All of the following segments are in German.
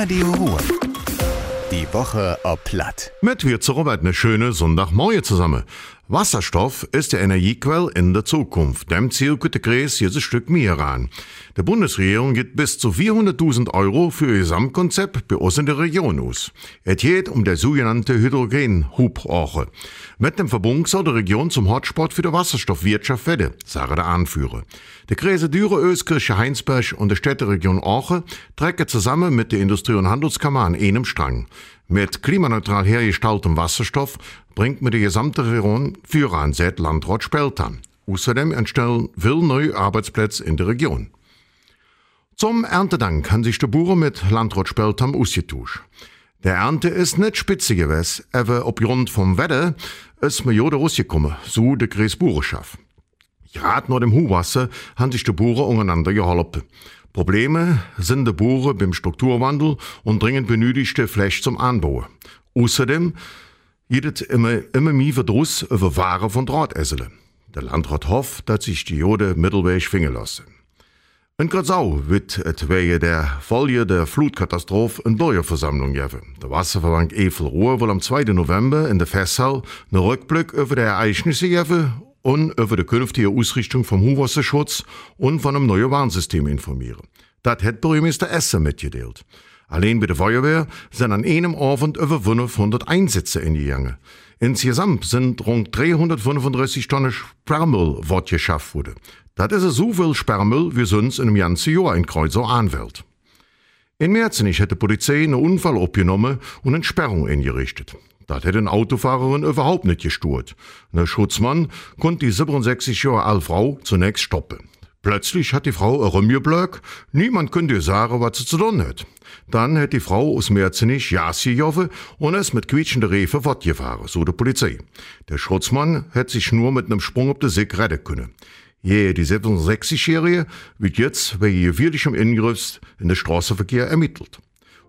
Radio Ruhr. Die Woche ob Platt. Mit wir zu Robert eine schöne Sonntagmorgen zusammen. Wasserstoff ist der Energiequell in der Zukunft. Dem Ziel könnte Gräs jedes Stück mehr ran. Die Bundesregierung gibt bis zu 400.000 Euro für ihr Gesamtkonzept bei uns in der Region aus. Es geht um der sogenannte Hydrogen-Hubrache. Mit dem Verbund soll die Region zum Hotspot für die Wasserstoffwirtschaft werden, sagen der Anführer. Der Kreise Düre, Öskirche, Heinsberg und die Städteregion Ache trecken zusammen mit der Industrie- und Handelskammer an einem Strang. Mit klimaneutral hergestelltem Wasserstoff bringt mir die gesamte Region für an seit Landrat Speltern. Außerdem entstehen viele neue Arbeitsplätze in der Region. Zum Erntedank kann sich der Bauer mit Landrat Speltam ausgetauscht. Der Ernte ist nicht spitze gewesen, aber aufgrund vom Wetter ist mir Jode rausgekommen, so der Kreis Bauerschaft. Gerade nach dem Huwasser haben sich die Bauern untereinander geholfen. Probleme sind die Bauern beim Strukturwandel und dringend benötigte Fläche zum Anbau. Außerdem es immer, immer mehr Verdruss über Ware von Drahtesseln. Der Landrat hofft, dass sich die Jode Mittelweg finden lassen. In Gratzau wird wegen der Folge der Flutkatastrophe eine Bürgerversammlung geben. Der Wasserverband Evel Ruhr will am 2. November in der Festsaal einen Rückblick über die Ereignisse geben und über die künftige Ausrichtung vom Hochwasserschutz und von einem neuen Warnsystem informieren. Das hat Bürgermeister Esser mitgeteilt. Allein bei der Feuerwehr sind an einem Abend über 500 Einsätze eingegangen. Insgesamt sind rund 335 Tonnen Sperrmüll geschafft worden. Das ist so viel Sperrmüll, wie sonst in einem ganzen Jahr ein Kreuzer anwählt. In Märzenich hat die Polizei einen Unfall abgenommen und eine Sperrung eingerichtet. Das hätte eine Autofahrerin überhaupt nicht gestört. Der Schutzmann konnte die 67 Jahre alte Frau zunächst stoppen. Plötzlich hat die Frau ein Rumgeblöck, niemand könnte ihr sagen, was sie zu tun hat. Dann hat die Frau aus Merzenich Jas gejoffen und ist mit quietschender Refe fortgefahren, so die Polizei. Der Schutzmann hat sich nur mit einem Sprung auf den Sieg retten können. Je, die 67-Jährige wird jetzt wegen gefährlichem Ingriffs in den Straßenverkehr ermittelt.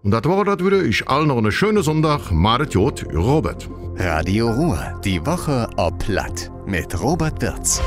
Und das war das wieder. Ich allen noch einen schönen Sonntag. Madet Jod, Robert. Radio Ruhr. Die Woche ob Platt. Mit Robert Wirz.